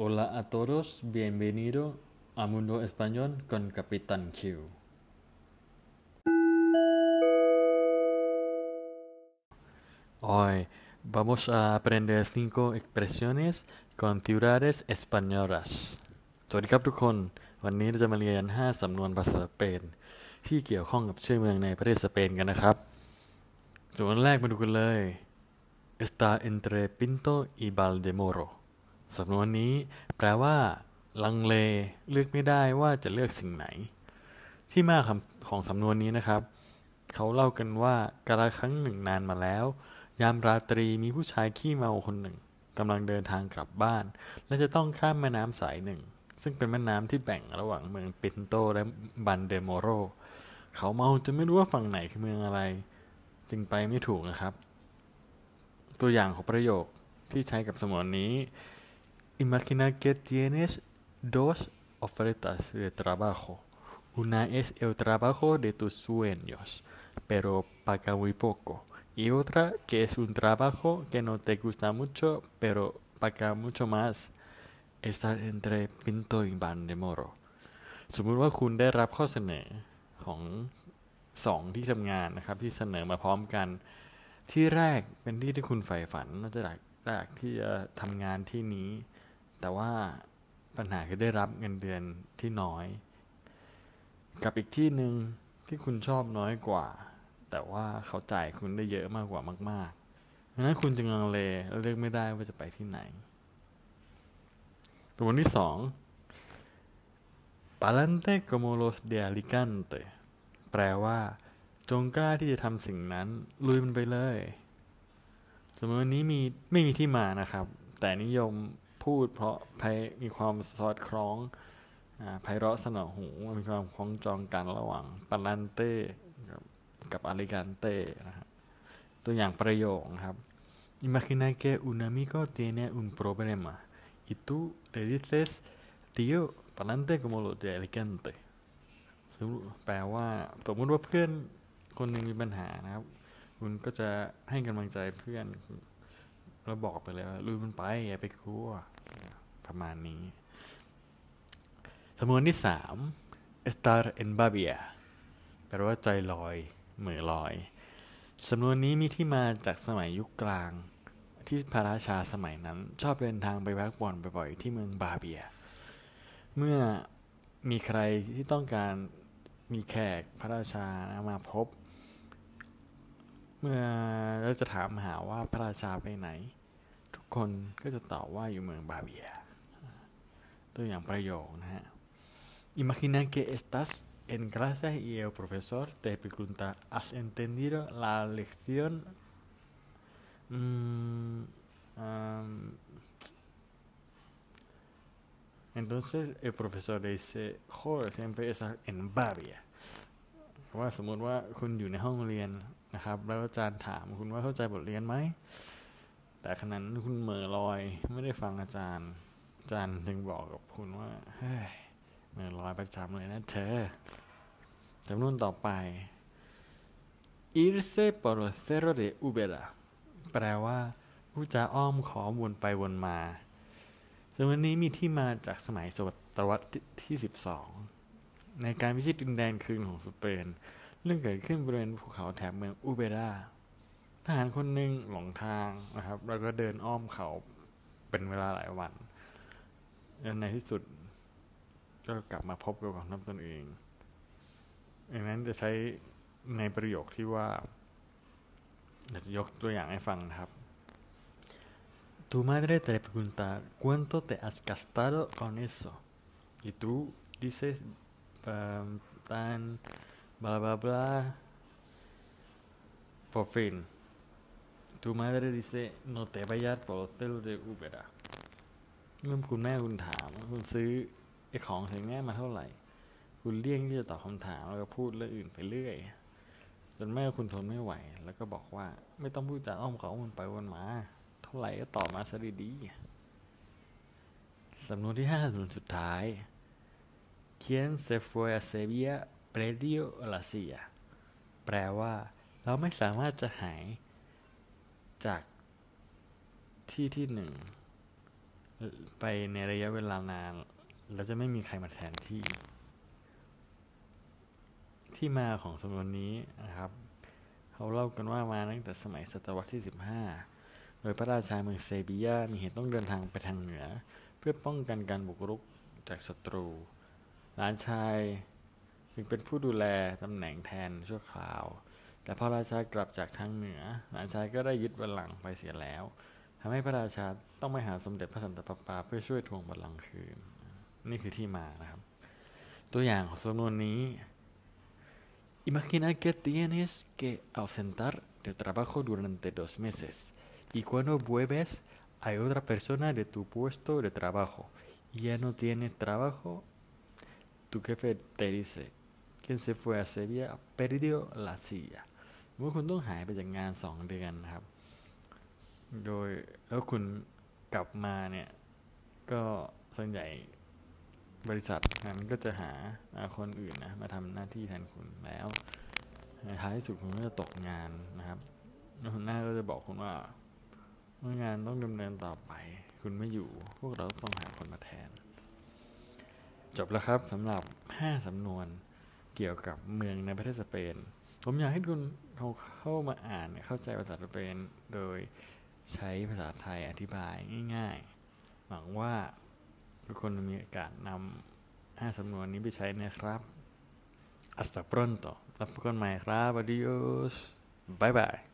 Hola a todos, bienvenido a Mundo Español con Capitán Q. Hoy vamos a aprender cinco expresiones con ciudades españolas สวัสดีครับทุกคน วันนี้เราจะมาเรียน 5 สำนวนภาษาสเปน ที่เกี่ยวข้องกับชื่อเมืองในประเทศสเปนกันนะครับสำนวนแรกมาดูกันเลย está entre Pinto y Valdemoro สำนวนนี้แปลว่า ลังเลเลือกไม่ได้ว่าจะเลือกสิ่งไหน ที่มาของสำนวนนี้นะครับ เขาเล่ากันว่ากาลครั้งหนึ่งนานมาแล้ว ยามราตรีมีผู้ชายขี้เมาคนหนึ่งกำลังเดินทางกลับบ้าน และจะต้องข้ามแม่น้ำสายหนึ่ง ซึ่งเป็นแม่น้ำที่แบ่งระหว่างเมืองปินโตและบันเดโมโร เขาเมาจนไม่รู้ว่าฝั่งไหนคือเมืองอะไร จึงไปไม่ถูกนะครับ ตัวอย่างของประโยคที่ใช้กับสมวนนี้ Imagina que tienes dos ofertas de trabajo. Una es el trabajo de tus sueños, pero paga muy poco. Y otra que es un trabajo que no te gusta mucho, pero paga mucho más. Está entre Pinto y Van de Moro. สมมุติว่าคุณได้รับข้อเสนอของสองที่ทำงานนะครับ ที่เสนอมาพร้อมกัน ที่แรกเป็นที่ที่คุณใฝ่ฝันว่าจะอยากที่จะทำงานที่นี้ แต่ว่าปัญหาคือได้รับเงินเดือนที่น้อย กับอีกที่หนึ่งที่คุณชอบน้อยกว่า แต่ว่าเขาจ่ายคุณได้เยอะมากกว่ามากๆดังนั้นคุณจึงลังเลและเลือกไม่ได้ว่าจะไปที่ไหนตัวที่สอง palante como los de Alicante แปลว่า จงกล้าที่จะทำสิ่งนั้น ลุยมันไปเลยสมมติวันนี้มีไม่มีที่มานะครับ แต่นิยม พูด เพราะไพมีความสอดคล้องไพเราะสนอหูมีความคล้องจองกันระหว่างปาลันเต้กับอาริกันเต้นะครับตัวอย่างประโยคนะครับ Imagina que un amigo tiene un problema y tú le dices tío palante como lo de Alicante แปลว่าสมมติว่าเพื่อนคนหนึ่งมีปัญหานะครับ คุณก็จะให้กำลังใจเพื่อน แล้วบอกไปเลยว่าลุยมันไปอย่าไปกลัวประมาณนี้สำนวนที่สาม estar en babia แปลว่าใจลอย เหมือลอย สำนวนนี้มีที่มาจากสมัยยุคกลาง ที่พระราชาสมัยนั้น ชอบเดินทางไปพักผ่อนบ่อยๆที่เมืองบาเบีย เมื่อมีใครที่ต้องการมีแขกพระราชามาพบ เมื่อเราจะถามหาว่าพระราชาไปไหน ทุกคนก็จะตอบว่าอยู่เมืองบาเบีย ตัวอย่างประโยคนะฮะ Imagina que estás en clase y el profesor te pregunta ¿Has entendido la lección? Mm, um, entonces el profesor le dice joder siempre estás en Bavia ว่าสมมติว่าคุณอยู่ในห้องเรียน นะครับ แล้วอาจารย์ถามคุณว่าเข้าใจบทเรียนไหม แต่ขณะนั้นคุณเหม่อลอยไม่ได้ฟังอาจารย์ อาจารย์จึงบอกกับคุณว่าเฮ้ยเหม่อลอยประจำเลยนะเธอจำนวนต่อไป irse por el cerro de Ubera แปลว่าผู้จะอ้อมขอวนไปวนมาซึ่งวันนี้มีที่มาจากสมัยศตวรรษที่ 12 ในการพิชิตดินแดนคืนของสเปน เรื่องเกิดขึ้นบริเวณภูเขาแถบเมืองอูเบราทหารคนหนึ่งหลงทางนะครับ แล้วก็เดินอ้อมเขาเป็นเวลาหลายวันแล้วในที่สุดก็กลับมาพบกับกองทัพตนเองดังนั้นจะใช้ในประโยคที่ว่าจะยกตัวอย่างให้ฟังนะครับ Tu madre te pregunta cuánto te has gastado con eso y tú dices um, tan bla bla bla por fin tu madre dice no te vayas por el celo de Uber เมื่อคุณแม่คุณถามคุณซื้อไอ้ของสิ่งนี้มาเท่าไหร่ คุณเลี่ยงที่จะตอบคำถามแล้วก็พูดเรื่องอื่นไปเรื่อยจนแม่คุณทนไม่ไหว แล้วก็บอกว่า ไม่ต้องพูดจาอ้อมเขาวนไปวนมา เท่าไหร่ก็ตอบมาซะดีๆสำนวนที่ห้าสำนวนสุดท้าย Quien se fue a Sevilla perdió la silla แปลว่า เราไม่สามารถจะหายจากที่ที่หนึ่ง ไปในระยะเวลานานแล้วจะไม่มีใครมาแทนที่ ที่มาของสำนวนนี้นะครับ เขาเล่ากันว่ามาตั้งแต่สมัยศตวรรษที่ 15 โดยพระราชาเมืองเซบียามีเหตุต้องเดินทางไปทางเหนือ เพื่อป้องกันการบุกรุกจากศัตรู หลานชาย จึงเป็นผู้ดูแลตำแหน่งแทนชั่วคราว แต่พอราชากลับจากทางเหนือ หลานชายก็ได้ยึดบัลลังก์ไปเสียแล้วทำให้พระราชาต้องไปหาสมเด็จพระสันตะปาปาเพื่อช่วยทวงบัลลังก์คืน นี่คือที่มานะครับ ตัวอย่างของสำนวนนี้ Imagina que tienes que ausentar de trabajo durante dos meses y cuando vuelves hay otra persona de tu puesto de trabajo y ya no tienes trabajo. Tu jefe te dice, quien se fue a Sevilla perdió la silla. เมื่อคุณต้องหายไปจากงานสองเดือนนะครับ โดยแล้วคุณกลับมาเนี่ย ก็ส่วนใหญ่บริษัทนั้นก็จะหาคนอื่นนะมาทำหน้าที่แทนคุณแล้วในท้ายที่สุดคุณก็จะตกงานนะครับแล้วหัวหน้าก็จะบอกคุณว่าเมื่องานต้องดำเนินต่อไป คุณไม่อยู่ พวกเราต้องหาคนมาแทน จบแล้วครับสำหรับ 5สำนวน กี่ยวกับเมืองในประเทศสเปน ผมอยากให้คุณเข้ามาอ่านเข้าใจภาษาสเปนโดยใช้ภาษาไทยอธิบายง่ายๆ หวังว่าทุกคนมีโอกาสนำห้าสำนวนนี้ไปใช้นะครับ hasta pronto แล้วพบกันใหม่ครับ adios bye bye